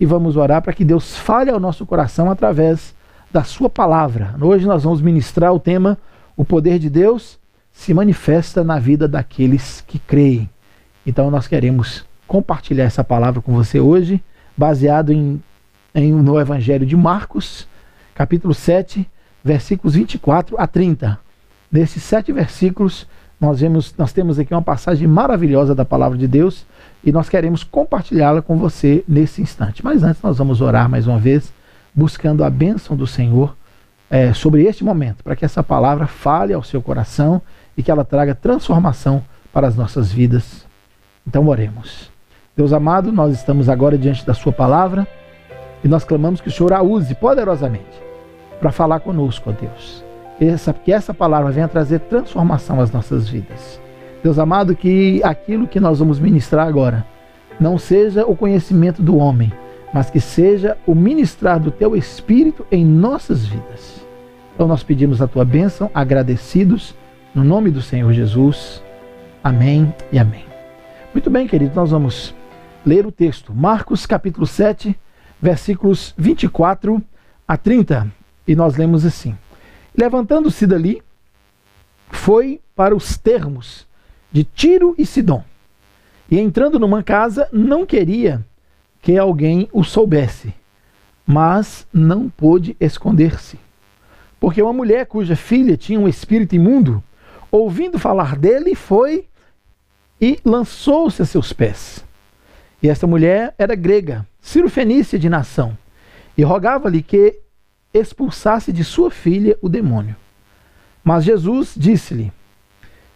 e vamos orar para que Deus fale ao nosso coração através da Sua palavra. Hoje nós vamos ministrar o tema O poder de Deus se manifesta na vida daqueles que creem. Então nós queremos compartilhar essa palavra com você hoje, baseado em, em no Evangelho de Marcos, capítulo 7, versículos 24 a 30. Nesses sete versículos, nós, vemos, nós temos aqui uma passagem maravilhosa da palavra de Deus e nós queremos compartilhá-la com você nesse instante. Mas antes, nós vamos orar mais uma vez, buscando a bênção do Senhor é, sobre este momento, para que essa palavra fale ao seu coração e que ela traga transformação para as nossas vidas. Então, oremos. Deus amado, nós estamos agora diante da Sua palavra e nós clamamos que o Senhor a use poderosamente para falar conosco, ó Deus. Essa, que essa palavra venha trazer transformação às nossas vidas. Deus amado, que aquilo que nós vamos ministrar agora não seja o conhecimento do homem, mas que seja o ministrar do teu Espírito em nossas vidas. Então nós pedimos a tua bênção, agradecidos, no nome do Senhor Jesus. Amém e amém. Muito bem, querido, nós vamos ler o texto. Marcos capítulo 7, versículos 24 a 30. E nós lemos assim: Levantando-se dali, foi para os termos de Tiro e Sidom. E entrando numa casa, não queria que alguém o soubesse, mas não pôde esconder-se. Porque uma mulher cuja filha tinha um espírito imundo, ouvindo falar dele, foi e lançou-se a seus pés. E esta mulher era grega, cirofenícia de nação, e rogava-lhe que expulsasse de sua filha o demônio. Mas Jesus disse-lhe: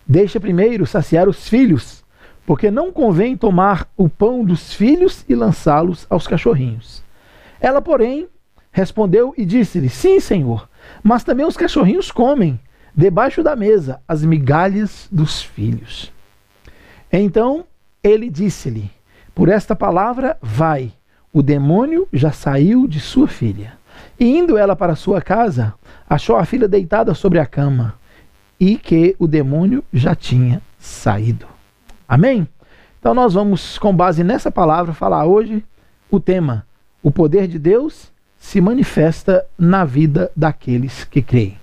Deixa primeiro saciar os filhos, porque não convém tomar o pão dos filhos e lançá-los aos cachorrinhos. Ela, porém, respondeu e disse-lhe: Sim, senhor, mas também os cachorrinhos comem, debaixo da mesa, as migalhas dos filhos. Então ele disse-lhe: Por esta palavra, vai, o demônio já saiu de sua filha. E indo ela para sua casa, achou a filha deitada sobre a cama e que o demônio já tinha saído. Amém? Então nós vamos, com base nessa palavra, falar hoje o tema: o poder de Deus se manifesta na vida daqueles que creem.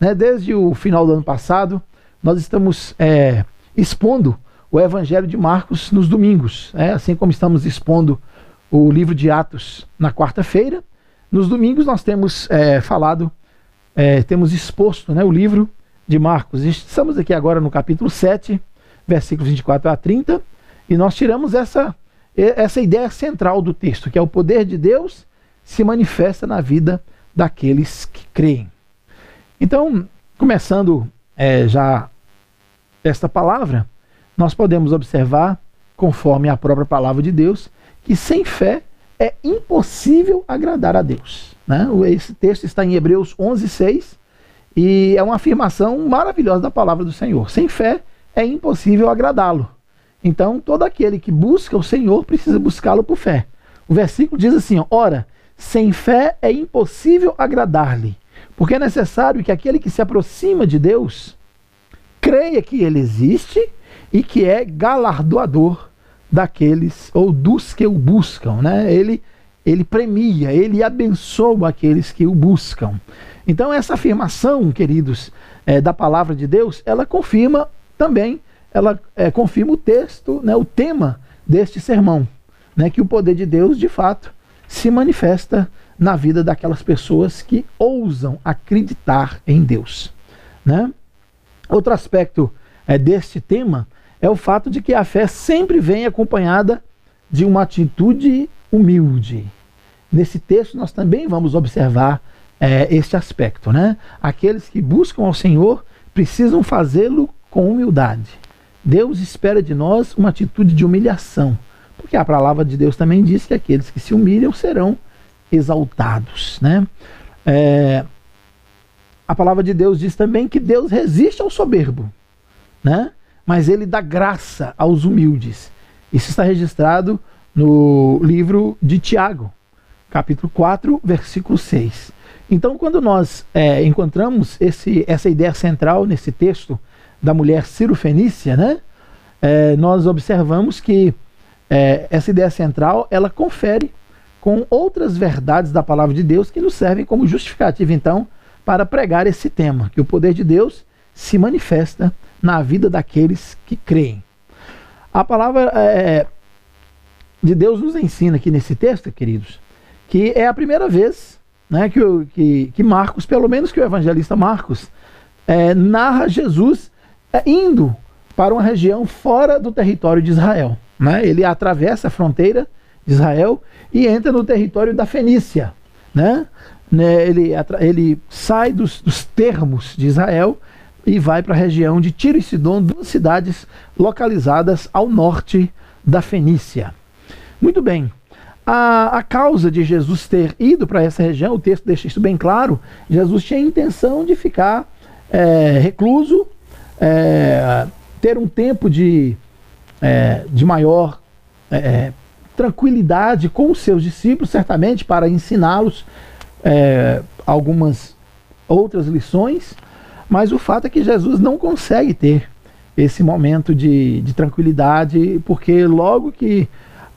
Né? Desde o final do ano passado, nós estamos é, expondo o Evangelho de Marcos nos domingos, é, assim como estamos expondo o livro de Atos na quarta-feira nos domingos nós temos é, falado, é, temos exposto né, o livro de Marcos. Estamos aqui agora no capítulo 7, versículos 24 a 30, e nós tiramos essa, essa ideia central do texto, que é o poder de Deus se manifesta na vida daqueles que creem. Então, começando é, já esta palavra, nós podemos observar, conforme a própria palavra de Deus, que sem fé é impossível agradar a Deus. Né? Esse texto está em Hebreus 11, 6 e é uma afirmação maravilhosa da palavra do Senhor. Sem fé é impossível agradá-lo. Então, todo aquele que busca o Senhor precisa buscá-lo por fé. O versículo diz assim: Ora, sem fé é impossível agradar-lhe, porque é necessário que aquele que se aproxima de Deus creia que ele existe e que é galardoador daqueles ou dos que o buscam, né? Ele ele premia, ele abençoa aqueles que o buscam. Então essa afirmação, queridos, é, da palavra de Deus, ela confirma também, ela é, confirma o texto, né, o tema deste sermão, né, que o poder de Deus, de fato, se manifesta na vida daquelas pessoas que ousam acreditar em Deus, né? Outro aspecto é, deste tema é o fato de que a fé sempre vem acompanhada de uma atitude humilde. Nesse texto nós também vamos observar é, este aspecto, né? Aqueles que buscam ao Senhor precisam fazê-lo com humildade. Deus espera de nós uma atitude de humilhação, porque a palavra de Deus também diz que aqueles que se humilham serão exaltados, né? É, a palavra de Deus diz também que Deus resiste ao soberbo, né? mas ele dá graça aos humildes. Isso está registrado no livro de Tiago, capítulo 4, versículo 6. Então, quando nós é, encontramos esse, essa ideia central nesse texto da mulher Ciro-Fenícia, né, é, nós observamos que é, essa ideia central ela confere com outras verdades da palavra de Deus que nos servem como justificativa, então, para pregar esse tema, que o poder de Deus se manifesta na vida daqueles que creem. A palavra é, de Deus nos ensina aqui nesse texto, queridos, que é a primeira vez né, que, que, que Marcos, pelo menos que o evangelista Marcos, é, narra Jesus é, indo para uma região fora do território de Israel. Né? Ele atravessa a fronteira de Israel e entra no território da Fenícia. Né? né ele, ele sai dos, dos termos de Israel e vai para a região de Tiro e Sidom, duas cidades localizadas ao norte da Fenícia. Muito bem. A, a causa de Jesus ter ido para essa região, o texto deixa isso bem claro. Jesus tinha a intenção de ficar é, recluso, é, ter um tempo de, é, de maior é, é, tranquilidade com os seus discípulos, certamente para ensiná-los é, algumas outras lições, mas o fato é que Jesus não consegue ter esse momento de, de tranquilidade, porque logo que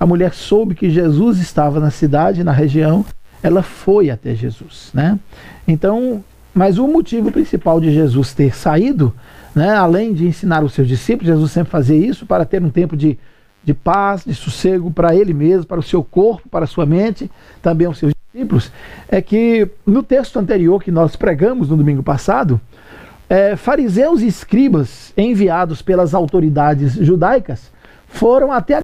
a mulher soube que Jesus estava na cidade, na região, ela foi até Jesus, né? Então, mas o motivo principal de Jesus ter saído, né, além de ensinar os seus discípulos, Jesus sempre fazia isso para ter um tempo de, de paz, de sossego para ele mesmo, para o seu corpo, para a sua mente, também aos seus discípulos, é que no texto anterior que nós pregamos no domingo passado, é, fariseus e escribas enviados pelas autoridades judaicas foram até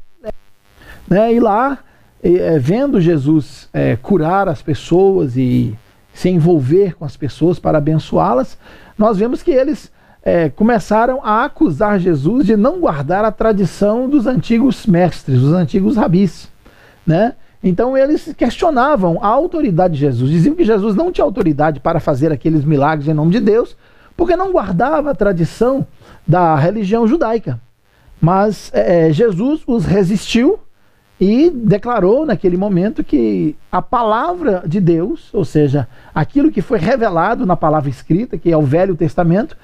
né? E lá, é, vendo Jesus é, curar as pessoas e se envolver com as pessoas para abençoá-las, nós vemos que eles é, começaram a acusar Jesus de não guardar a tradição dos antigos mestres, dos antigos rabis. Né? Então eles questionavam a autoridade de Jesus, diziam que Jesus não tinha autoridade para fazer aqueles milagres em nome de Deus, porque não guardava a tradição da religião judaica. Mas é, Jesus os resistiu e declarou naquele momento que a palavra de Deus, ou seja, aquilo que foi revelado na palavra escrita, que é o Velho Testamento,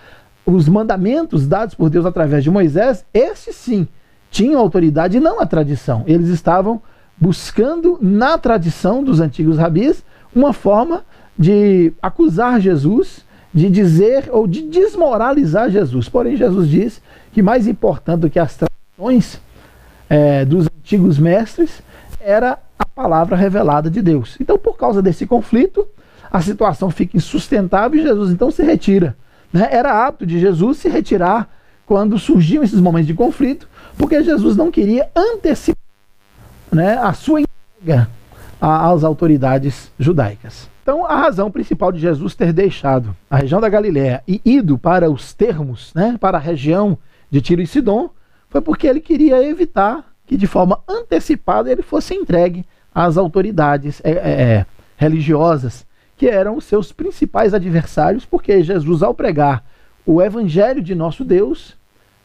os mandamentos dados por Deus através de Moisés, esses sim tinham autoridade e não a tradição. Eles estavam buscando na tradição dos antigos rabis uma forma de acusar Jesus, de dizer ou de desmoralizar Jesus. Porém, Jesus diz que mais importante do que as tradições é, dos antigos mestres era a palavra revelada de Deus. Então, por causa desse conflito, a situação fica insustentável e Jesus então se retira. Né? Era hábito de Jesus se retirar quando surgiam esses momentos de conflito, porque Jesus não queria antecipar né, a sua entrega às autoridades judaicas. Então, a razão principal de Jesus ter deixado a região da Galiléia e ido para os termos, né, para a região de Tiro e Sidom, foi porque ele queria evitar que de forma antecipada ele fosse entregue às autoridades é, é, é, religiosas, que eram os seus principais adversários, porque Jesus, ao pregar o evangelho de nosso Deus,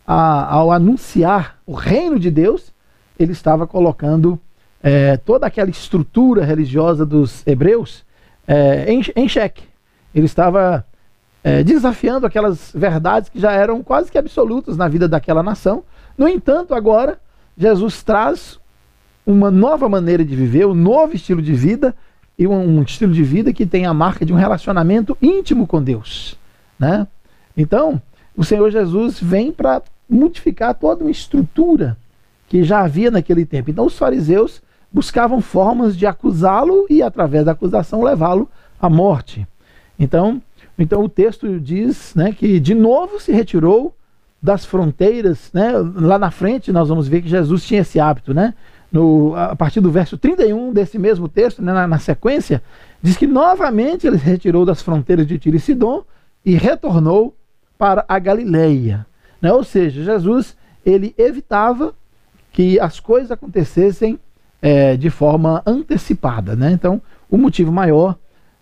a, ao anunciar o reino de Deus, ele estava colocando é, toda aquela estrutura religiosa dos hebreus é, em, em xeque. Ele estava é, desafiando aquelas verdades que já eram quase que absolutas na vida daquela nação no entanto, agora, Jesus traz uma nova maneira de viver, um novo estilo de vida e um, estilo de vida que tem a marca de um relacionamento íntimo com Deus. Né? Então, o Senhor Jesus vem para modificar toda uma estrutura que já havia naquele tempo. Então, os fariseus buscavam formas de acusá-lo e, através da acusação, levá-lo à morte. Então, então o texto diz né, que de novo se retirou das fronteiras, né? Lá na frente nós vamos ver que Jesus tinha esse hábito, né? No, a partir do verso 31 desse mesmo texto, né, na, na, sequência, diz que novamente ele se retirou das fronteiras de Tiro e e retornou para a Galileia. Né? Ou seja, Jesus ele evitava que as coisas acontecessem é, de forma antecipada. Né? Então, o motivo maior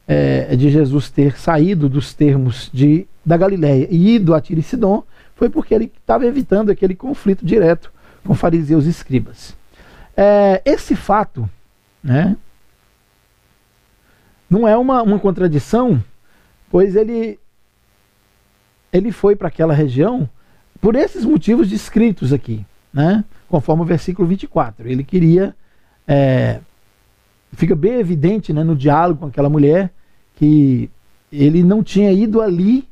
é, de Jesus ter saído dos termos de, da Galileia e ido a Tiro e foi porque ele estava evitando aquele conflito direto com fariseus e escribas. É, esse fato né, não é uma, uma contradição, pois ele, ele foi para aquela região por esses motivos descritos aqui, né, conforme o versículo 24. Ele queria é, fica bem evidente né, no diálogo com aquela mulher que ele não tinha ido ali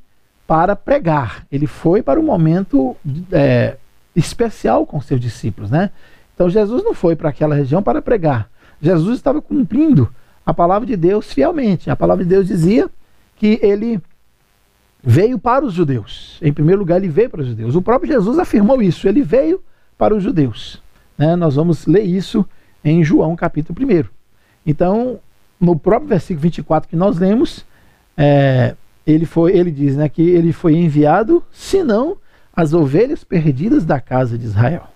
para pregar, ele foi para um momento é, especial com seus discípulos. Né? Então Jesus não foi para aquela região para pregar, Jesus estava cumprindo a palavra de Deus fielmente. A palavra de Deus dizia que ele veio para os judeus. Em primeiro lugar, ele veio para os judeus. O próprio Jesus afirmou isso, ele veio para os judeus. Né? Nós vamos ler isso em João capítulo 1. Então, no próprio versículo 24 que nós lemos, é, ele, foi, ele diz né, que ele foi enviado, senão as ovelhas perdidas da casa de Israel.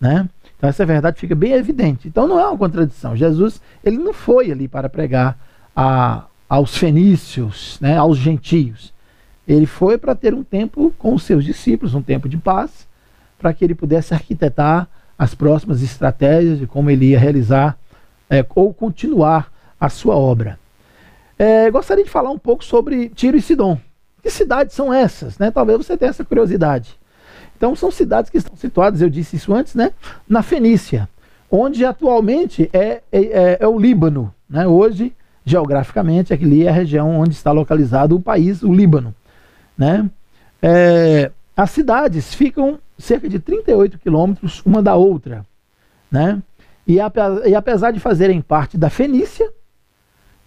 Né? Então essa verdade fica bem evidente. Então não é uma contradição. Jesus ele não foi ali para pregar a, aos fenícios, né, aos gentios. Ele foi para ter um tempo com os seus discípulos, um tempo de paz, para que ele pudesse arquitetar as próximas estratégias de como ele ia realizar é, ou continuar a sua obra. É, gostaria de falar um pouco sobre Tiro e Sidom. Que cidades são essas? Né? Talvez você tenha essa curiosidade. Então são cidades que estão situadas, eu disse isso antes, né, na Fenícia, onde atualmente é, é, é, é o Líbano. Né? Hoje, geograficamente, aqui é a região onde está localizado o país, o Líbano. Né? É, as cidades ficam cerca de 38 quilômetros uma da outra. Né? E apesar de fazerem parte da Fenícia,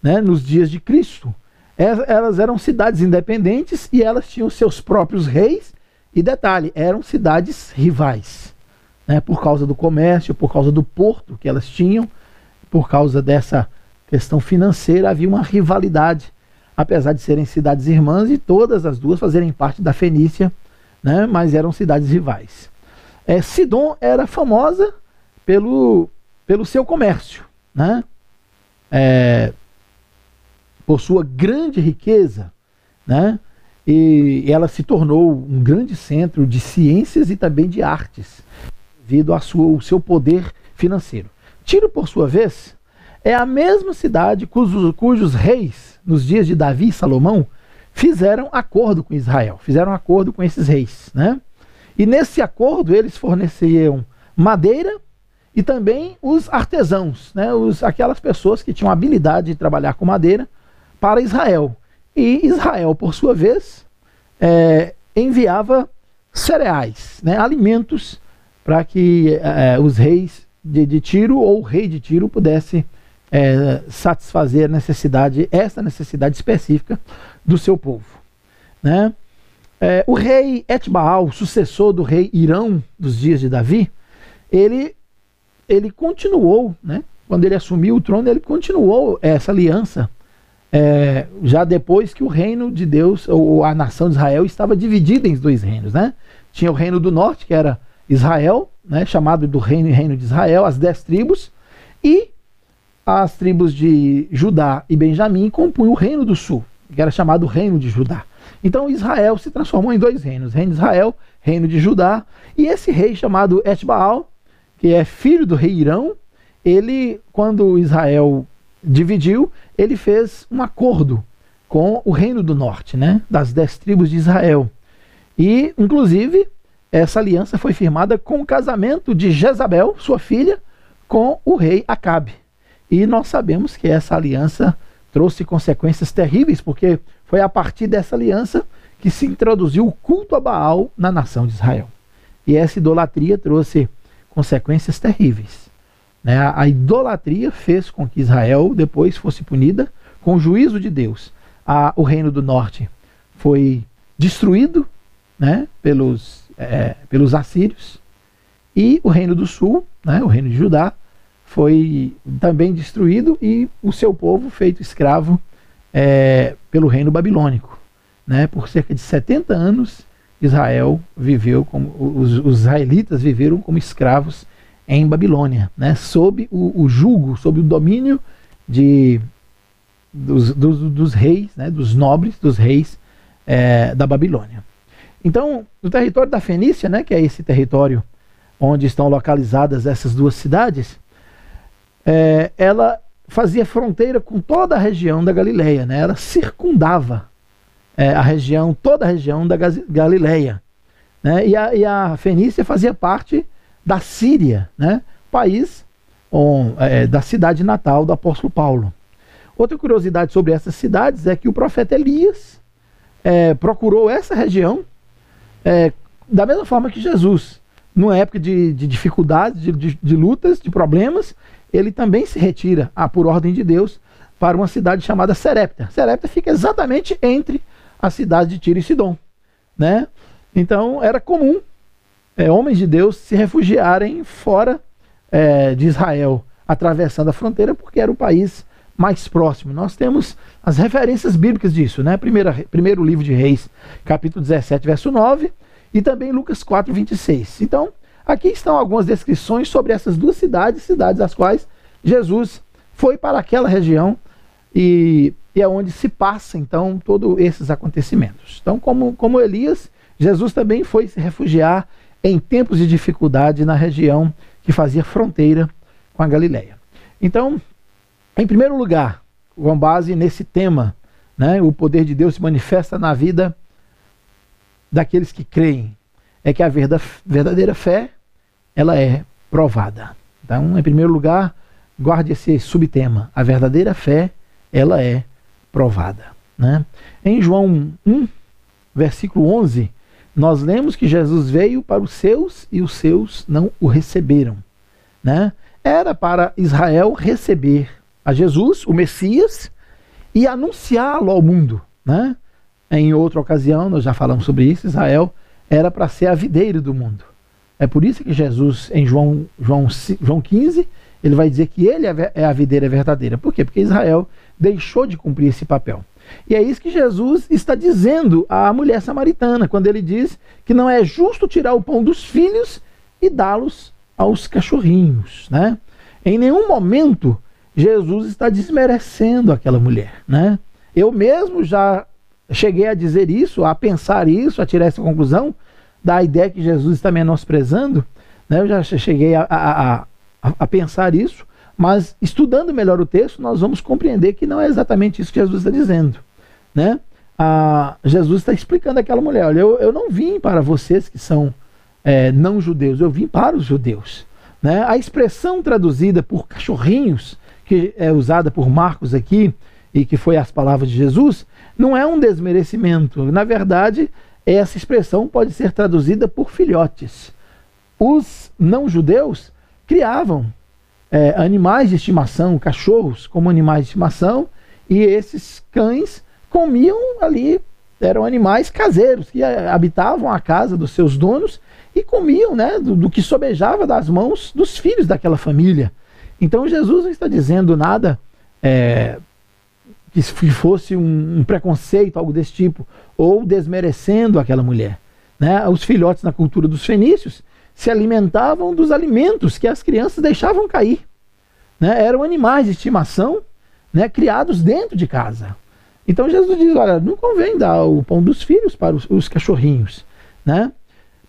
né, nos dias de Cristo, elas eram cidades independentes e elas tinham seus próprios reis. E detalhe, eram cidades rivais, né, por causa do comércio, por causa do porto que elas tinham, por causa dessa questão financeira, havia uma rivalidade, apesar de serem cidades irmãs e todas as duas fazerem parte da Fenícia, né, mas eram cidades rivais. É, Sidon era famosa pelo, pelo seu comércio, né, é, por sua grande riqueza, né, e ela se tornou um grande centro de ciências e também de artes, devido ao seu poder financeiro. Tiro, por sua vez, é a mesma cidade cujos, cujos reis, nos dias de Davi e Salomão, fizeram acordo com Israel, fizeram acordo com esses reis. Né? E nesse acordo eles forneciam madeira e também os artesãos, né? os, aquelas pessoas que tinham habilidade de trabalhar com madeira para Israel. E Israel, por sua vez, é, enviava cereais, né, alimentos, para que é, os reis de, de, Tiro ou o rei de Tiro pudesse é, satisfazer a necessidade, essa necessidade específica do seu povo. Né? É, o rei Etbaal, sucessor do rei Irão dos dias de Davi, ele, ele continuou, né? quando ele assumiu o trono, ele continuou essa aliança é, já depois que o reino de Deus, ou a nação de Israel, estava dividida em dois reinos. Né? Tinha o reino do norte, que era Israel, né, chamado do reino e reino de Israel, as dez tribos, e as tribos de Judá e Benjamim compunham o reino do sul, que era chamado reino de Judá. Então Israel se transformou em dois reinos, reino de Israel, reino de Judá, e esse rei chamado Etbaal, que é filho do rei Irão, ele, quando Israel dividiu, ele fez um acordo com o reino do norte, né, das dez tribos de Israel. E, inclusive, essa aliança foi firmada com o casamento de Jezabel, sua filha, com o rei Acabe. E nós sabemos que essa aliança trouxe consequências terríveis, porque foi a partir dessa aliança que se introduziu o culto a Baal na nação de Israel. E essa idolatria trouxe consequências terríveis. Né? A, idolatria fez com que Israel depois fosse punida com o juízo de Deus. A, o reino do norte foi destruído né, pelos, é, pelos assírios e o reino do sul, né, o reino de Judá, foi também destruído e o seu povo feito escravo é, pelo reino babilônico. Né, por cerca de 70 anos, Israel viveu como os, os israelitas viveram como escravos em Babilônia, né, sob o, o jugo, sob o domínio de, dos, dos, dos reis, né, dos nobres, dos reis é, da Babilônia. Então, no território da Fenícia, né, que é esse território onde estão localizadas essas duas cidades, é, ela fazia fronteira com toda a região da Galileia, né, ela circundava é, a região, toda a região da Galileia. Né, e, a, e a Fenícia fazia parte da Síria, né? país um, é, da cidade natal do apóstolo Paulo. Outra curiosidade sobre essas cidades é que o profeta Elias é, procurou essa região é, da mesma forma que Jesus, numa época de, de dificuldades, de, de, de, lutas, de problemas, ele também se retira, ah, por ordem de Deus, para uma cidade chamada Serepta. Serepta fica exatamente entre a cidade de Tiro e Sidom. Né? Então era comum é, homens de Deus se refugiarem fora é, de Israel, atravessando a fronteira, porque era o país mais próximo. Nós temos as referências bíblicas disso, né? Primeira, primeiro livro de Reis, capítulo 17, verso 9, e também Lucas 4, 26. Então, aqui estão algumas descrições sobre essas duas cidades, cidades as quais Jesus foi para aquela região e, e é onde se passa, então, todos esses acontecimentos. Então, como, como Elias, Jesus também foi se refugiar em tempos de dificuldade na região que fazia fronteira com a Galileia. Então, em primeiro lugar, com base nesse tema, né, o poder de Deus se manifesta na vida daqueles que creem. É que a verdadeira fé, ela é provada. Então, em primeiro lugar, guarde esse subtema. A verdadeira fé, ela é provada. Né? Em João 1, versículo 11, nós lemos que Jesus veio para os seus e os seus não o receberam. Né? Era para Israel receber a Jesus, o Messias, e anunciá-lo ao mundo. Né? Em outra ocasião, nós já falamos sobre isso, Israel era para ser a videira do mundo. É por isso que Jesus, em João, João, João 15, ele vai dizer que ele é, é a videira verdadeira. Por quê? Porque Israel deixou de cumprir esse papel. E é isso que Jesus está dizendo à mulher samaritana, quando ele diz que não é justo tirar o pão dos filhos e dá-los aos cachorrinhos. Né? Em nenhum momento Jesus está desmerecendo aquela mulher, né? Eu mesmo já cheguei a dizer isso, a pensar isso, a tirar essa conclusão da ideia que Jesus está menosprezando, né? Eu já cheguei a, a, a, a pensar isso, mas estudando melhor o texto, nós vamos compreender que não é exatamente isso que Jesus está dizendo, né? Ah, Jesus está explicando àquela mulher: olha, eu, eu não vim para vocês que são é, não judeus, eu vim para os judeus. Né? A expressão traduzida por cachorrinhos que é usada por Marcos aqui, e que foi as palavras de Jesus, não é um desmerecimento. Na verdade, essa expressão pode ser traduzida por filhotes. Os não-judeus criavam é, animais de estimação, cachorros como animais de estimação, e esses cães comiam ali, eram animais caseiros que habitavam a casa dos seus donos e comiam né, do, do que sobejava das mãos dos filhos daquela família. Então Jesus não está dizendo nada é, que fosse um, um, preconceito, algo desse tipo, ou desmerecendo aquela mulher. Né? Os filhotes na cultura dos fenícios se alimentavam dos alimentos que as crianças deixavam cair. Né? Eram animais de estimação né, criados dentro de casa. Então Jesus diz: olha, não convém dar o pão dos filhos para os, os cachorrinhos. Né?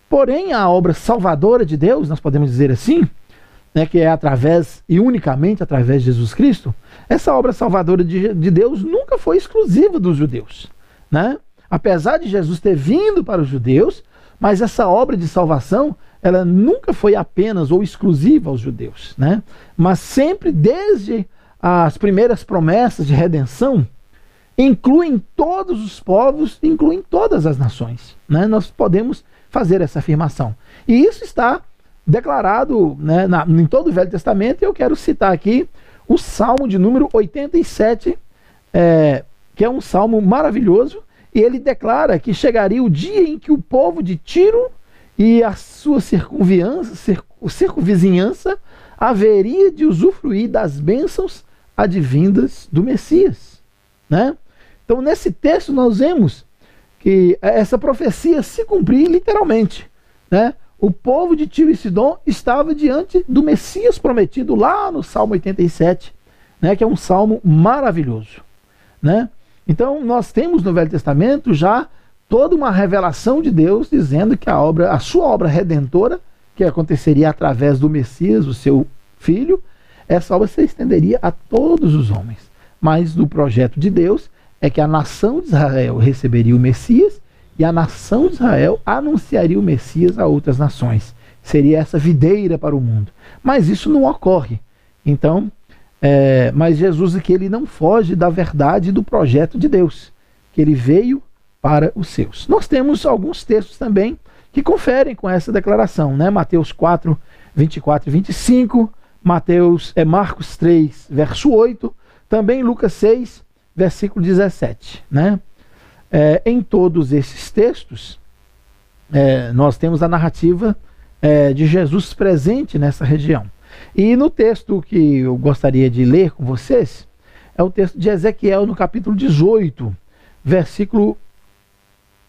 Porém, a obra salvadora de Deus, nós podemos dizer assim, né, que é através e unicamente através de Jesus Cristo, essa obra salvadora de, de Deus nunca foi exclusiva dos judeus. Né? Apesar de Jesus ter vindo para os judeus, mas essa obra de salvação ela nunca foi apenas ou exclusiva aos judeus, né? mas sempre desde as primeiras promessas de redenção, incluem todos os povos, incluem todas as nações. Né? Nós podemos fazer essa afirmação. E isso está declarado né, na, em todo o Velho Testamento, e eu quero citar aqui o Salmo de número 87, é, que é um salmo maravilhoso, e ele declara que chegaria o dia em que o povo de Tiro e a sua circunvizinhança haveria de usufruir das bênçãos advindas do Messias. Né? Então, nesse texto, nós vemos que essa profecia se cumprir literalmente. Né? o povo de Tiro e Sidom estava diante do Messias prometido lá no Salmo 87, né, que é um salmo maravilhoso. Né? Então, nós temos no Velho Testamento já toda uma revelação de Deus dizendo que a obra, a sua obra redentora, que aconteceria através do Messias, o seu filho, essa obra se estenderia a todos os homens. Mas no projeto de Deus é que a nação de Israel receberia o Messias e a nação de Israel anunciaria o Messias a outras nações. Seria essa videira para o mundo. Mas isso não ocorre. Então, é, mas Jesus aqui ele não foge da verdade do projeto de Deus, que ele veio para os seus. Nós temos alguns textos também que conferem com essa declaração, né? Mateus 4, 24 e 25, Mateus, é, Marcos 3, verso 8, também Lucas 6, versículo 17. Né? É, em todos esses textos, é, nós temos a narrativa é, de Jesus presente nessa região. E no texto que eu gostaria de ler com vocês, é o texto de Ezequiel, no capítulo 18, versículo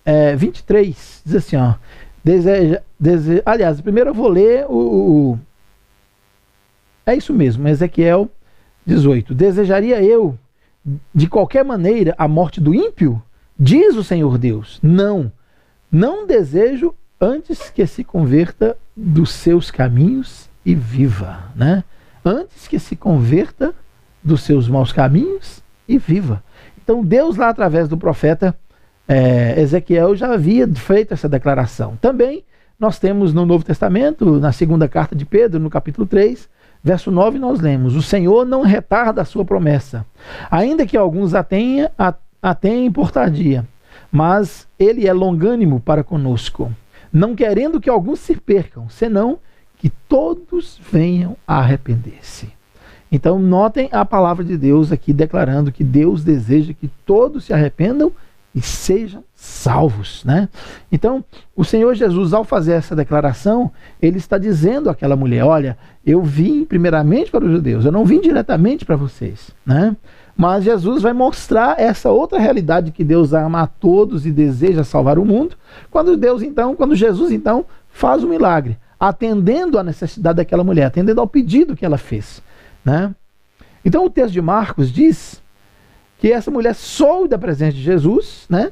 é, 23. Diz assim: ó, deseja, deseja, aliás, primeiro eu vou ler o, o. É isso mesmo, Ezequiel 18. Desejaria eu, de qualquer maneira, a morte do ímpio? Diz o Senhor Deus: Não, não desejo antes que se converta dos seus caminhos e viva, né? Antes que se converta dos seus maus caminhos e viva. Então Deus lá através do profeta é, Ezequiel já havia feito essa declaração. Também nós temos no Novo Testamento, na segunda carta de Pedro, no capítulo 3, verso 9, nós lemos: O Senhor não retarda a sua promessa, ainda que alguns a tenham, a, a tenham por tardia, mas ele é longânimo para conosco, não querendo que alguns se percam, senão que todos venham a arrepender-se. Então, notem a palavra de Deus aqui declarando que Deus deseja que todos se arrependam e sejam salvos, né? Então, o Senhor Jesus, ao fazer essa declaração, ele está dizendo àquela mulher: Olha, eu vim primeiramente para os judeus, eu não vim diretamente para vocês, né? Mas Jesus vai mostrar essa outra realidade que Deus ama a todos e deseja salvar o mundo, quando Deus então, quando Jesus então faz o um milagre, atendendo à necessidade daquela mulher, atendendo ao pedido que ela fez, né? Então o texto de Marcos diz que essa mulher soube da presença de Jesus, né?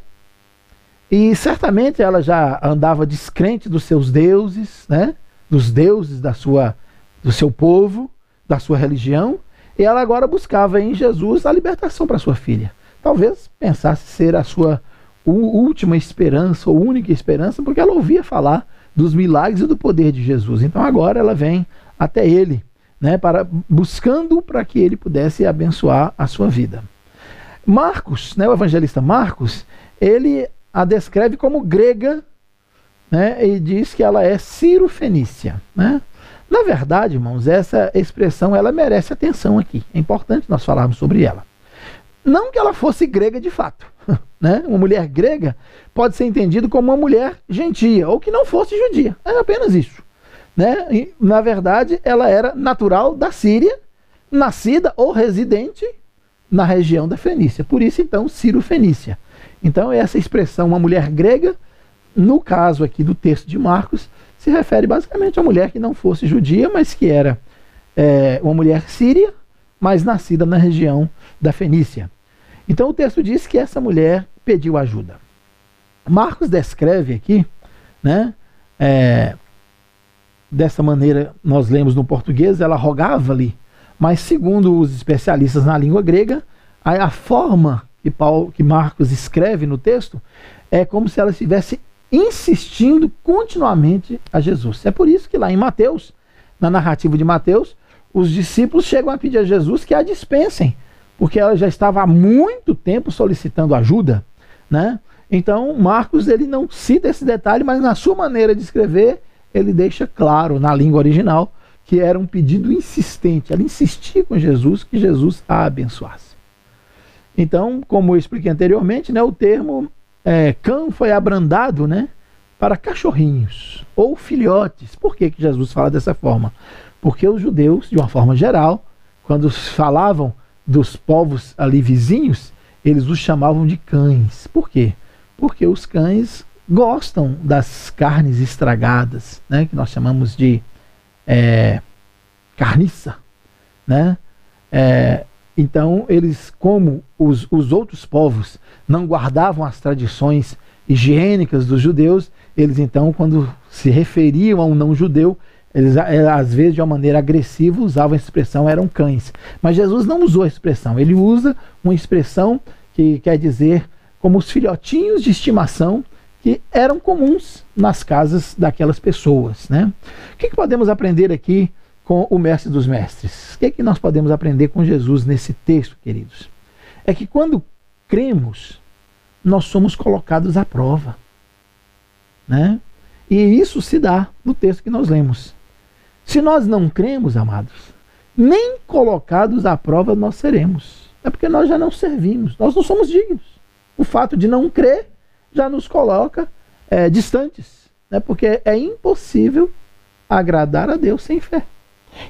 E certamente ela já andava descrente dos seus deuses, né? Dos deuses da sua, do seu povo, da sua religião, e ela agora buscava em Jesus a libertação para sua filha. Talvez pensasse ser a sua última esperança ou única esperança, porque ela ouvia falar dos milagres e do poder de Jesus. Então agora ela vem até ele, né, para buscando para que ele pudesse abençoar a sua vida. Marcos, né, o evangelista Marcos, ele a descreve como grega né, e diz que ela é Ciro-Fenícia. Né? Na verdade, irmãos, essa expressão ela merece atenção aqui. É importante nós falarmos sobre ela. Não que ela fosse grega de fato. Né? Uma mulher grega pode ser entendida como uma mulher gentia ou que não fosse judia. É apenas isso. Né? E, na verdade, ela era natural da Síria, nascida ou residente na região da Fenícia. Por isso, então, Ciro Fenícia. Então, essa expressão, uma mulher grega, no caso aqui do texto de Marcos, se refere basicamente a uma mulher que não fosse judia, mas que era é, uma mulher síria, mas nascida na região da Fenícia. Então, o texto diz que essa mulher pediu ajuda. Marcos descreve aqui, né, é, dessa maneira nós lemos no português, ela rogava-lhe mas segundo os especialistas na língua grega, a, a forma que, Paulo, que Marcos escreve no texto é como se ela estivesse insistindo continuamente a Jesus. É por isso que lá em Mateus, na narrativa de Mateus, os discípulos chegam a pedir a Jesus que a dispensem, porque ela já estava há muito tempo solicitando ajuda, né? Então, Marcos ele não cita esse detalhe, mas na sua maneira de escrever, ele deixa claro na língua original que era um pedido insistente. Ela insistia com Jesus que Jesus a abençoasse. Então, como eu expliquei anteriormente, né, o termo é, cão foi abrandado né, para cachorrinhos ou filhotes. Por que, que Jesus fala dessa forma? Porque os judeus, de uma forma geral, quando falavam dos povos ali vizinhos, eles os chamavam de cães. Por quê? Porque os cães gostam das carnes estragadas, né, que nós chamamos de é, carniça, né? É, então eles, como os, os outros povos não guardavam as tradições higiênicas dos judeus, eles então, quando se referiam a um não judeu, eles é, às vezes de uma maneira agressiva usavam a expressão eram cães. Mas Jesus não usou a expressão, ele usa uma expressão que quer dizer como os filhotinhos de estimação que eram comuns nas casas daquelas pessoas. Né? O que, que podemos aprender aqui com o mestre dos mestres. O que que nós podemos aprender com Jesus nesse texto, queridos? É que quando cremos, nós somos colocados à prova. Né? E isso se dá no texto que nós lemos. Se nós não cremos, amados, nem colocados à prova nós seremos. É porque nós já não servimos, nós não somos dignos. O fato de não crer já nos coloca é, distantes, né? porque é impossível agradar a Deus sem fé.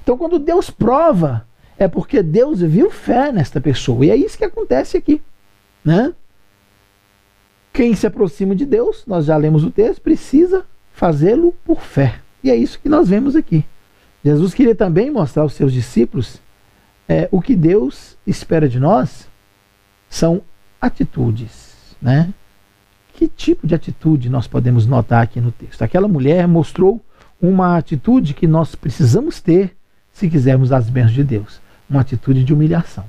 Então, quando Deus prova, é porque Deus viu fé nesta pessoa. E é isso que acontece aqui. Né? Quem se aproxima de Deus, nós já lemos o texto, precisa fazê-lo por fé. E é isso que nós vemos aqui. Jesus queria também mostrar aos seus discípulos é, o que Deus espera de nós são atitudes. Né? Que tipo de atitude nós podemos notar aqui no texto? Aquela mulher mostrou uma atitude que nós precisamos ter se quisermos as bênçãos de Deus. Uma atitude de humilhação.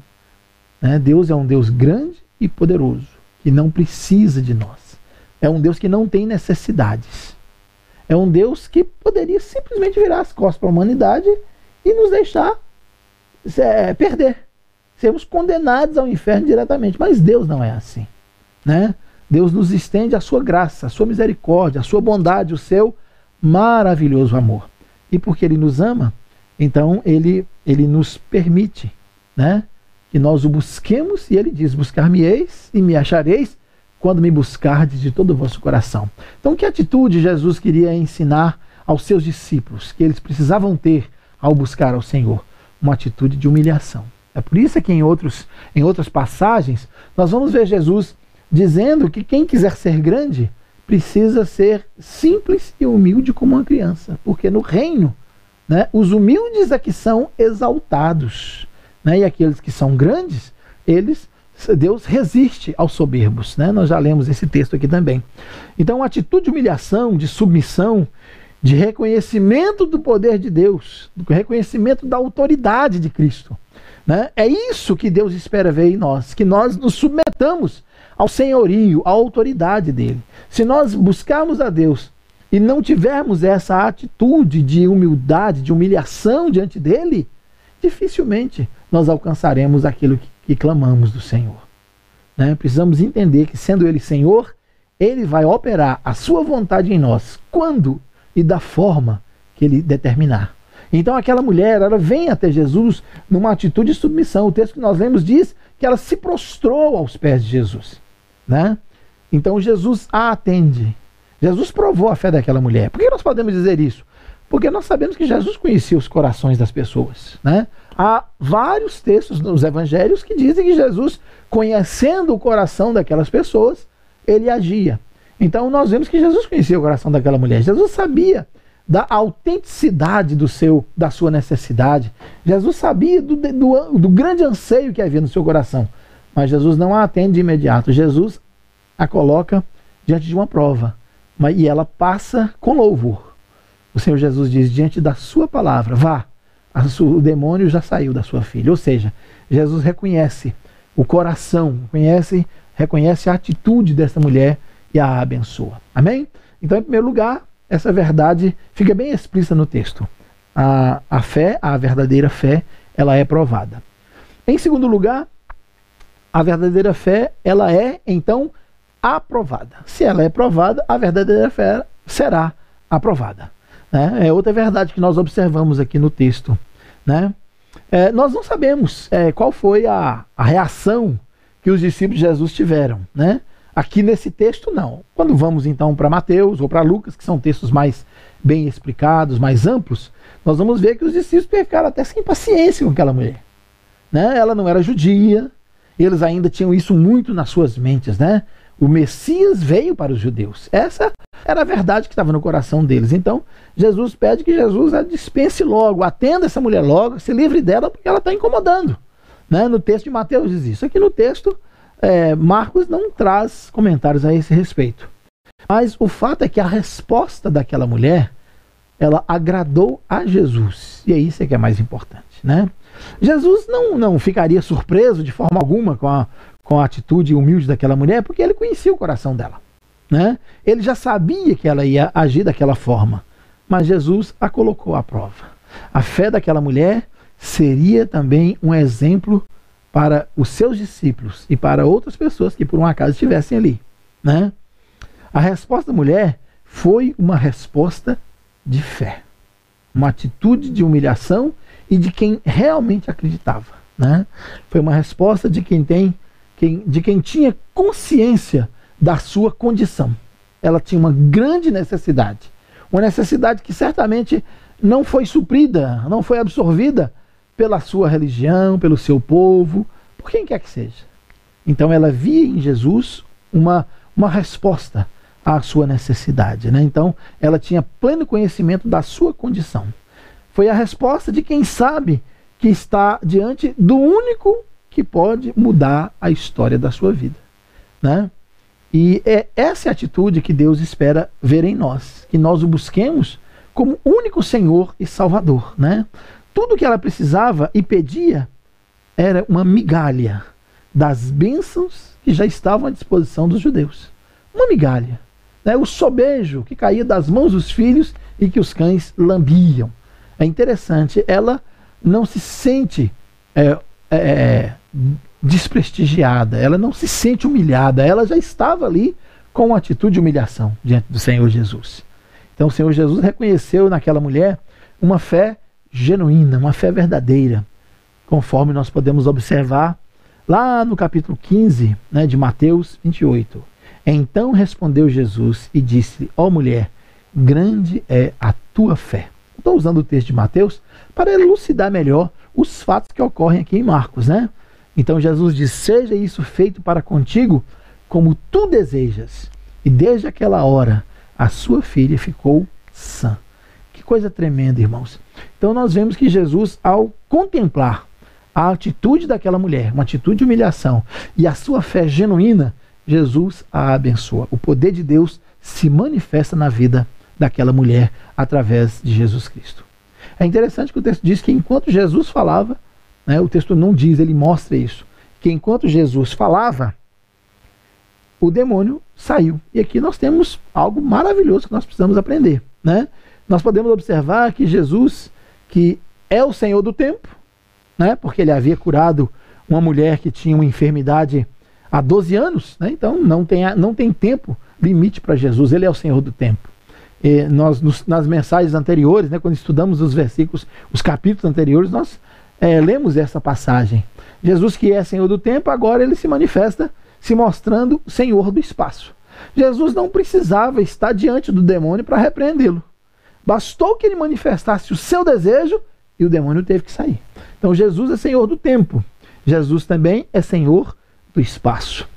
Né? Deus é um Deus grande e poderoso, que não precisa de nós. É um Deus que não tem necessidades. É um Deus que poderia simplesmente virar as costas para a humanidade e nos deixar é, perder. Sermos condenados ao inferno diretamente. Mas Deus não é assim. Né? Deus nos estende a sua graça, a sua misericórdia, a sua bondade, o seu maravilhoso amor. E porque Ele nos ama, então ele, ele nos permite né, que nós o busquemos, e ele diz: Buscar-me-eis e me achareis quando me buscardes de todo o vosso coração. Então, que atitude Jesus queria ensinar aos seus discípulos que eles precisavam ter ao buscar ao Senhor? Uma atitude de humilhação. É por isso que em, outros, em outras passagens nós vamos ver Jesus dizendo que quem quiser ser grande precisa ser simples e humilde como uma criança, porque no reino né, os humildes é que são exaltados, né, e aqueles que são grandes, eles Deus resiste aos soberbos. Né? Nós já lemos esse texto aqui também. Então, atitude de humilhação, de submissão, de reconhecimento do poder de Deus, do reconhecimento da autoridade de Cristo. Né? É isso que Deus espera ver em nós, que nós nos submetamos ao senhorio, à autoridade dele. Se nós buscarmos a Deus e não tivermos essa atitude de humildade, de humilhação diante dele, dificilmente nós alcançaremos aquilo que, que clamamos do Senhor. Né? Precisamos entender que, sendo Ele Senhor, Ele vai operar a sua vontade em nós, quando e da forma que Ele determinar. Então aquela mulher, ela vem até Jesus numa atitude de submissão. O texto que nós lemos diz que ela se prostrou aos pés de Jesus. Né? Então Jesus a atende. Jesus provou a fé daquela mulher. Por que nós podemos dizer isso? Porque nós sabemos que Jesus conhecia os corações das pessoas. Né? Há vários textos nos evangelhos que dizem que Jesus, conhecendo o coração daquelas pessoas, ele agia. Então nós vemos que Jesus conhecia o coração daquela mulher. Jesus sabia da autenticidade do seu, da sua necessidade. Jesus sabia do, do, do grande anseio que havia no seu coração. Mas Jesus não a atende de imediato. Jesus a coloca diante de uma prova. E ela passa com louvor. O Senhor Jesus diz: diante da sua palavra, vá. O demônio já saiu da sua filha. Ou seja, Jesus reconhece o coração, conhece, reconhece a atitude dessa mulher e a abençoa. Amém? Então, em primeiro lugar, essa verdade fica bem explícita no texto. A, a fé, a verdadeira fé, ela é provada. Em segundo lugar, a verdadeira fé, ela é, então, aprovada. Se ela é provada, a verdadeira fé será aprovada. Né? É outra verdade que nós observamos aqui no texto. Né? É, nós não sabemos é, qual foi a, a, reação que os discípulos de Jesus tiveram. Né? Aqui nesse texto, não. Quando vamos então para Mateus ou para Lucas, que são textos mais bem explicados, mais amplos, nós vamos ver que os discípulos ficaram até sem paciência com aquela mulher. Né? Ela não era judia, eles ainda tinham isso muito nas suas mentes, né? O Messias veio para os judeus. Essa era a verdade que estava no coração deles. Então, Jesus pede que Jesus a dispense logo, atenda essa mulher logo, se livre dela, porque ela está incomodando. Né? No texto de Mateus diz isso. Aqui no texto, é, Marcos não traz comentários a esse respeito. Mas o fato é que a resposta daquela mulher, ela agradou a Jesus. E é isso que é mais importante. Né? Jesus não, não ficaria surpreso de forma alguma com a, com a atitude humilde daquela mulher, porque ele conhecia o coração dela. Né? Ele já sabia que ela ia agir daquela forma, mas Jesus a colocou à prova. A fé daquela mulher seria também um exemplo para os seus discípulos e para outras pessoas que por um acaso estivessem ali. Né? A resposta da mulher foi uma resposta de fé, uma atitude de humilhação e de quem realmente acreditava. Né? Foi uma resposta de quem tem, quem, de quem tinha consciência da sua condição. Ela tinha uma grande necessidade, uma necessidade que certamente não foi suprida, não foi absorvida pela sua religião, pelo seu povo, por quem quer que seja. Então ela via em Jesus uma, uma resposta à sua necessidade. Né? Então ela tinha pleno conhecimento da sua condição. Foi a resposta de quem sabe que está diante do único que pode mudar a história da sua vida. Né? E é essa atitude que Deus espera ver em nós, que nós o busquemos como único Senhor e Salvador. Né? Tudo que ela precisava e pedia era uma migalha das bênçãos que já estavam à disposição dos judeus. Uma migalha. Né? O sobejo que caía das mãos dos filhos e que os cães lambiam. É interessante, ela não se sente é, é, é desprestigiada, ela não se sente humilhada, ela já estava ali com uma atitude de humilhação diante do Senhor Jesus. Então o Senhor Jesus reconheceu naquela mulher uma fé genuína, uma fé verdadeira, conforme nós podemos observar lá no capítulo 15 né, de Mateus 28. Então respondeu Jesus e disse: Ó oh, mulher, grande é a tua fé. Estou usando o texto de Mateus para elucidar melhor os fatos que ocorrem aqui em Marcos, né? Então Jesus diz: Seja isso feito para contigo como tu desejas. E desde aquela hora a sua filha ficou sã. Que coisa tremenda, irmãos. Então nós vemos que Jesus, ao contemplar a atitude daquela mulher, uma atitude de humilhação, e a sua fé genuína, Jesus a abençoa. O poder de Deus se manifesta na vida daquela mulher através de Jesus Cristo. É interessante que o texto diz que enquanto Jesus falava, né, o texto não diz, ele mostra isso, que enquanto Jesus falava, o demônio saiu. E aqui nós temos algo maravilhoso que nós precisamos aprender. Né? Nós podemos observar que Jesus que é o Senhor do tempo, né? porque ele havia curado uma mulher que tinha uma enfermidade há 12 anos, né? então não tem, não tem tempo limite para Jesus, ele é o Senhor do tempo. E nós, nos, nas mensagens anteriores, né, quando estudamos os versículos, os capítulos anteriores, nós é, lemos essa passagem. Jesus, que é Senhor do tempo, agora ele se manifesta se mostrando Senhor do espaço. Jesus não precisava estar diante do demônio para repreendê-lo. Bastou que ele manifestasse o seu desejo e o demônio teve que sair. Então Jesus é Senhor do tempo. Jesus também é Senhor do espaço.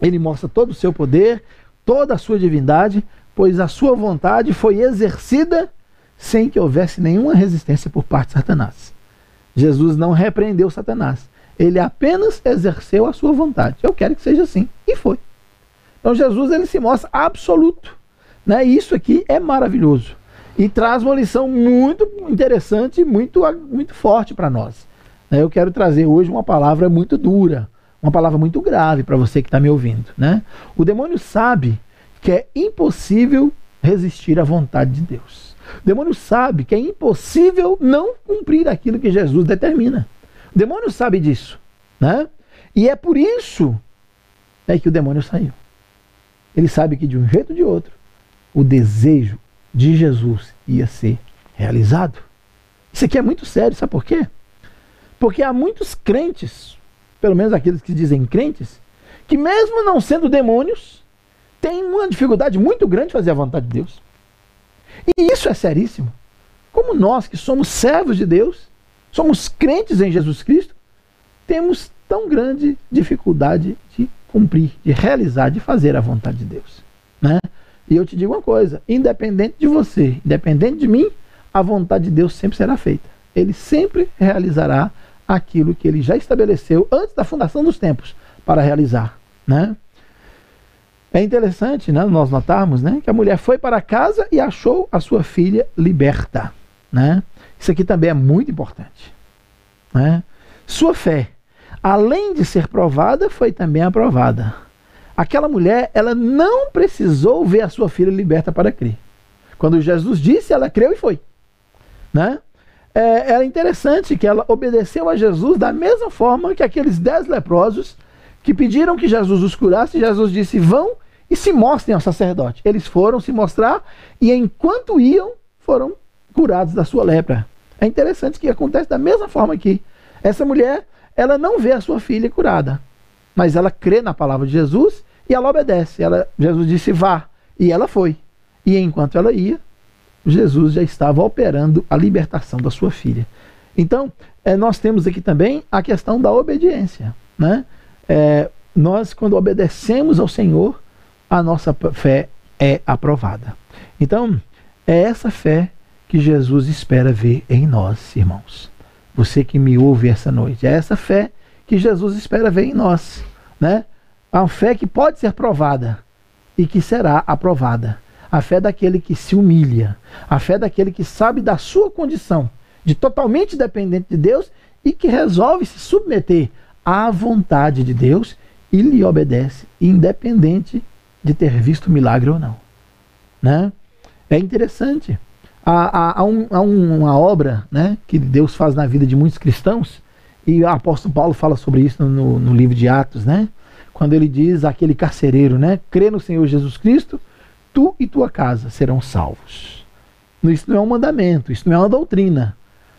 Ele mostra todo o seu poder, toda a sua divindade, pois a sua vontade foi exercida sem que houvesse nenhuma resistência por parte de Satanás. Jesus não repreendeu Satanás. Ele apenas exerceu a sua vontade. Eu quero que seja assim. E foi. Então Jesus ele se mostra absoluto. Né? E isso aqui é maravilhoso e traz uma lição muito interessante, muito, muito forte para nós. Né? Eu quero trazer hoje uma palavra muito dura, uma palavra muito grave para você que está me ouvindo. Né? O demônio sabe que é impossível resistir à vontade de Deus. O demônio sabe que é impossível não cumprir aquilo que Jesus determina. O demônio sabe disso. Né? E é por isso né, que o demônio saiu. Ele sabe que de um jeito ou de outro, o desejo, de Jesus ia ser realizado. Isso aqui é muito sério, sabe por quê? Porque há muitos crentes, pelo menos aqueles que dizem crentes, que mesmo não sendo demônios, têm uma dificuldade muito grande de fazer a vontade de Deus. E isso é seríssimo. Como nós que somos servos de Deus, somos crentes em Jesus Cristo, temos tão grande dificuldade de cumprir, de realizar, de fazer a vontade de Deus. Né? E eu te digo uma coisa: independente de você, independente de mim, a vontade de Deus sempre será feita. Ele sempre realizará aquilo que ele já estabeleceu antes da fundação dos tempos para realizar. Né? É interessante né, nós notarmos né, que a mulher foi para casa e achou a sua filha liberta. Né? Isso aqui também é muito importante. Né? Sua fé, além de ser provada, foi também aprovada. Aquela mulher, ela não precisou ver a sua filha liberta para crer. Quando Jesus disse, ela creu e foi. Né? é, era interessante que ela obedeceu a Jesus da mesma forma que aqueles dez leprosos que pediram que Jesus os curasse. Jesus disse: Vão e se mostrem ao sacerdote. Eles foram se mostrar e enquanto iam, foram curados da sua lepra. É interessante que acontece da mesma forma aqui. Essa mulher, ela não vê a sua filha curada, mas ela crê na palavra de Jesus e ela obedece. Ela, Jesus disse: Vá. E ela foi. E enquanto ela ia, Jesus já estava operando a libertação da sua filha. Então, é, nós temos aqui também a questão da obediência. Né? É, nós, quando obedecemos ao Senhor, a nossa fé é aprovada. Então, é essa fé que Jesus espera ver em nós, irmãos. Você que me ouve essa noite, é essa fé que Jesus espera ver em nós. Né? A fé que pode ser provada e que será aprovada a fé daquele que se humilha, a fé daquele que sabe da sua condição de totalmente dependente de Deus e que resolve se submeter à vontade de Deus e lhe obedece, independente de ter visto milagre ou não. Né? É interessante. Há, há, há, um, há uma obra né, que Deus faz na vida de muitos cristãos, e o apóstolo Paulo fala sobre isso no, no livro de Atos, né? quando ele diz aquele carcereiro, né? crê no Senhor Jesus Cristo tu e tua casa serão salvos. Isso não é um mandamento, isso não é uma doutrina,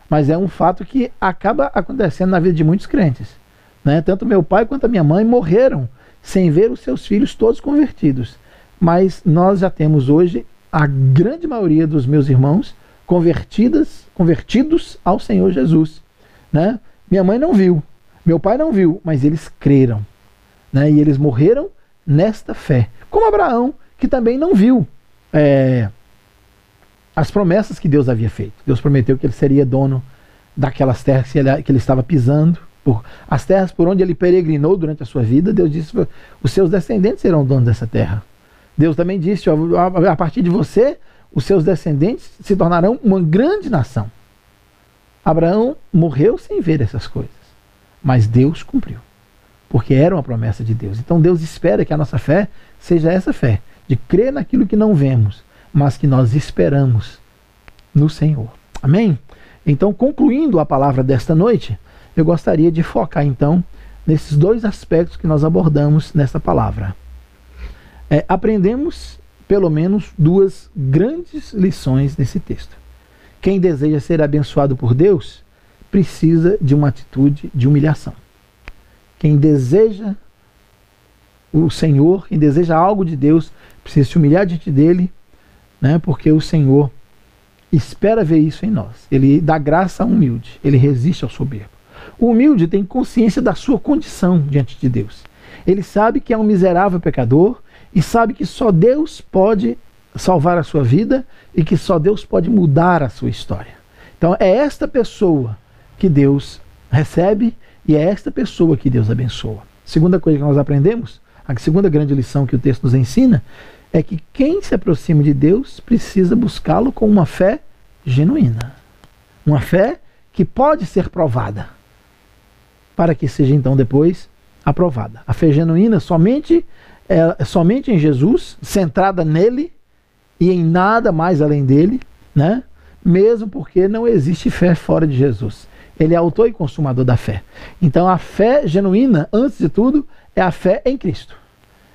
mas é um fato que acaba acontecendo na vida de muitos crentes. Né? Tanto meu pai quanto a minha mãe morreram sem ver os seus filhos todos convertidos. Mas nós já temos hoje a grande maioria dos meus irmãos convertidas, convertidos ao Senhor Jesus. Né? Minha mãe não viu, meu pai não viu, mas eles creram. Né? E eles morreram nesta fé. Como Abraão, que também não viu é, as promessas que Deus havia feito. Deus prometeu que ele seria dono daquelas terras que ele, que ele estava pisando, por, as terras por onde ele peregrinou durante a sua vida. Deus disse: os seus descendentes serão donos dessa terra. Deus também disse: a partir de você, os seus descendentes se tornarão uma grande nação. Abraão morreu sem ver essas coisas, mas Deus cumpriu, porque era uma promessa de Deus. Então Deus espera que a nossa fé seja essa fé de crer naquilo que não vemos, mas que nós esperamos no Senhor. Amém? Então, concluindo a palavra desta noite, eu gostaria de focar então nesses dois aspectos que nós abordamos nesta palavra. É, aprendemos pelo menos duas grandes lições nesse texto. Quem deseja ser abençoado por Deus precisa de uma atitude de humilhação. Quem deseja o Senhor, quem deseja algo de Deus, precisa se humilhar diante dele, né? porque o Senhor espera ver isso em nós. Ele dá graça ao humilde, ele resiste ao soberbo. O humilde tem consciência da sua condição diante de Deus. Ele sabe que é um miserável pecador e sabe que só Deus pode salvar a sua vida e que só Deus pode mudar a sua história. Então é esta pessoa que Deus recebe e é esta pessoa que Deus abençoa. Segunda coisa que nós aprendemos, a segunda grande lição que o texto nos ensina é que quem se aproxima de Deus precisa buscá-lo com uma fé genuína. Uma fé que pode ser provada, para que seja então depois aprovada. A fé genuína somente é, somente em Jesus, centrada nele e em nada mais além dele, né? Mesmo porque não existe fé fora de Jesus. Ele é autor e consumador da fé. Então a fé genuína, antes de tudo, é a fé em Cristo.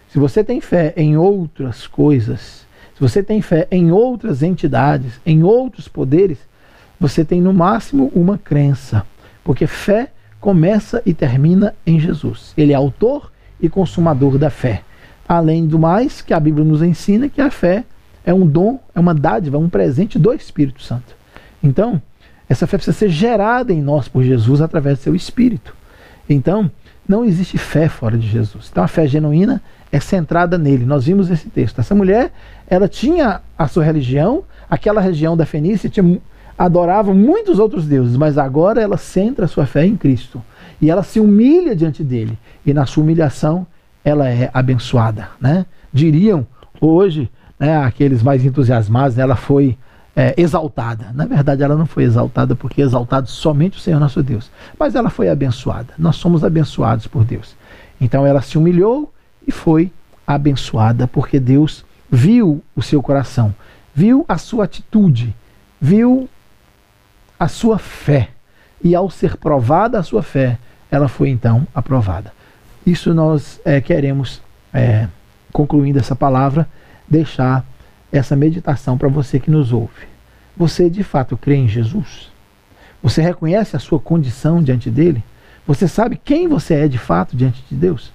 Se você tem fé em outras coisas, se você tem fé em outras entidades, em outros poderes, você tem no máximo uma crença. Porque fé começa e termina em Jesus. Ele é autor e consumador da fé. Além do mais, que a Bíblia nos ensina que a fé é um dom, é uma dádiva, um presente do Espírito Santo. Então, essa fé precisa ser gerada em nós por Jesus através do seu Espírito. Então, não existe fé fora de Jesus. Então, a fé genuína é centrada nele. Nós vimos esse texto. Essa mulher, ela tinha a sua religião, aquela região da Fenícia tinha, adorava muitos outros deuses, mas agora ela centra sua fé em Cristo. E ela se humilha diante dele. E na sua humilhação, ela é abençoada. Né? Diriam hoje, né, aqueles mais entusiasmados, ela foi é, exaltada. Na verdade, ela não foi exaltada porque é exaltado somente o Senhor nosso Deus. Mas ela foi abençoada. Nós somos abençoados por Deus. Então ela se humilhou e foi abençoada, porque Deus viu o seu coração, viu a sua atitude, viu a sua fé. E ao ser provada a sua fé, ela foi então aprovada. Isso nós é, queremos, é, concluindo essa palavra, deixar essa meditação para você que nos ouve. Você de fato crê em Jesus? Você reconhece a sua condição diante dele? Você sabe quem você é de fato diante de Deus?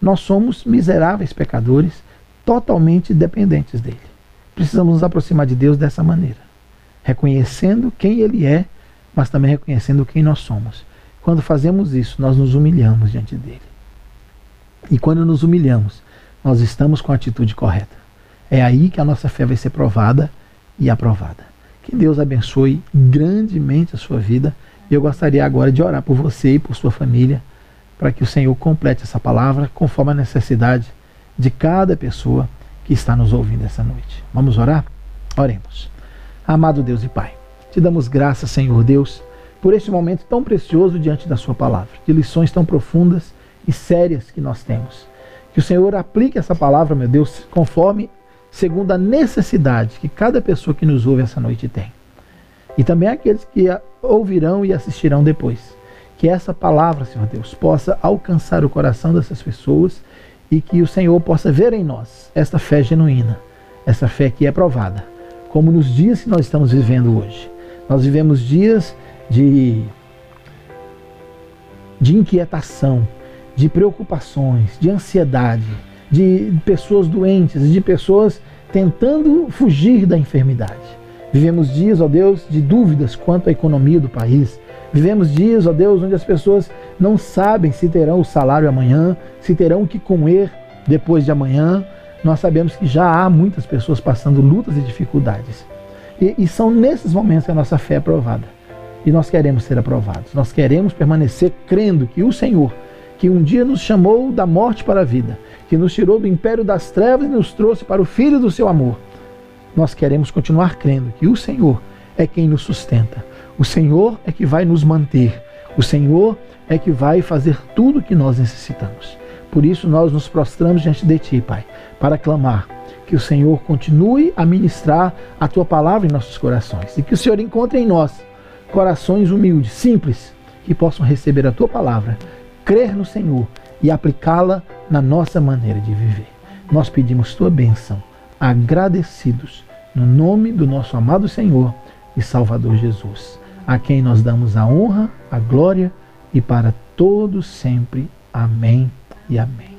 Nós somos miseráveis pecadores, totalmente dependentes dele. Precisamos nos aproximar de Deus dessa maneira, reconhecendo quem ele é, mas também reconhecendo quem nós somos. Quando fazemos isso, nós nos humilhamos diante dele. E quando nos humilhamos, nós estamos com a atitude correta. É aí que a nossa fé vai ser provada e aprovada. Que Deus abençoe grandemente a sua vida. Eu gostaria agora de orar por você e por sua família, para que o Senhor complete essa palavra conforme a necessidade de cada pessoa que está nos ouvindo essa noite. Vamos orar? Oremos. Amado Deus e Pai, te damos graças, Senhor Deus, por este momento tão precioso diante da Sua palavra, de lições tão profundas e sérias que nós temos. Que o Senhor aplique essa palavra, meu Deus, conforme segundo a necessidade que cada pessoa que nos ouve essa noite tem. E também aqueles que ouvirão e assistirão depois. Que essa palavra, Senhor Deus, possa alcançar o coração dessas pessoas e que o Senhor possa ver em nós esta fé genuína, essa fé que é provada, como nos dias que nós estamos vivendo hoje. Nós vivemos dias de, de inquietação, de preocupações, de ansiedade de pessoas doentes, de pessoas tentando fugir da enfermidade. Vivemos dias, ó Deus, de dúvidas quanto à economia do país. Vivemos dias, ó Deus, onde as pessoas não sabem se terão o salário amanhã, se terão o que comer depois de amanhã. Nós sabemos que já há muitas pessoas passando lutas e dificuldades. E, e são nesses momentos que a nossa fé é aprovada. E nós queremos ser aprovados. Nós queremos permanecer crendo que o Senhor, que um dia nos chamou da morte para a vida, que nos tirou do império das trevas e nos trouxe para o Filho do seu amor. Nós queremos continuar crendo que o Senhor é quem nos sustenta. O Senhor é que vai nos manter. O Senhor é que vai fazer tudo o que nós necessitamos. Por isso nós nos prostramos diante de Ti, Pai, para clamar que o Senhor continue a ministrar a Tua palavra em nossos corações e que o Senhor encontre em nós corações humildes, simples, que possam receber a Tua palavra, crer no Senhor e aplicá-la na nossa maneira de viver. Nós pedimos tua bênção, agradecidos, no nome do nosso amado Senhor e Salvador Jesus, a quem nós damos a honra, a glória e para todos sempre. Amém e amém.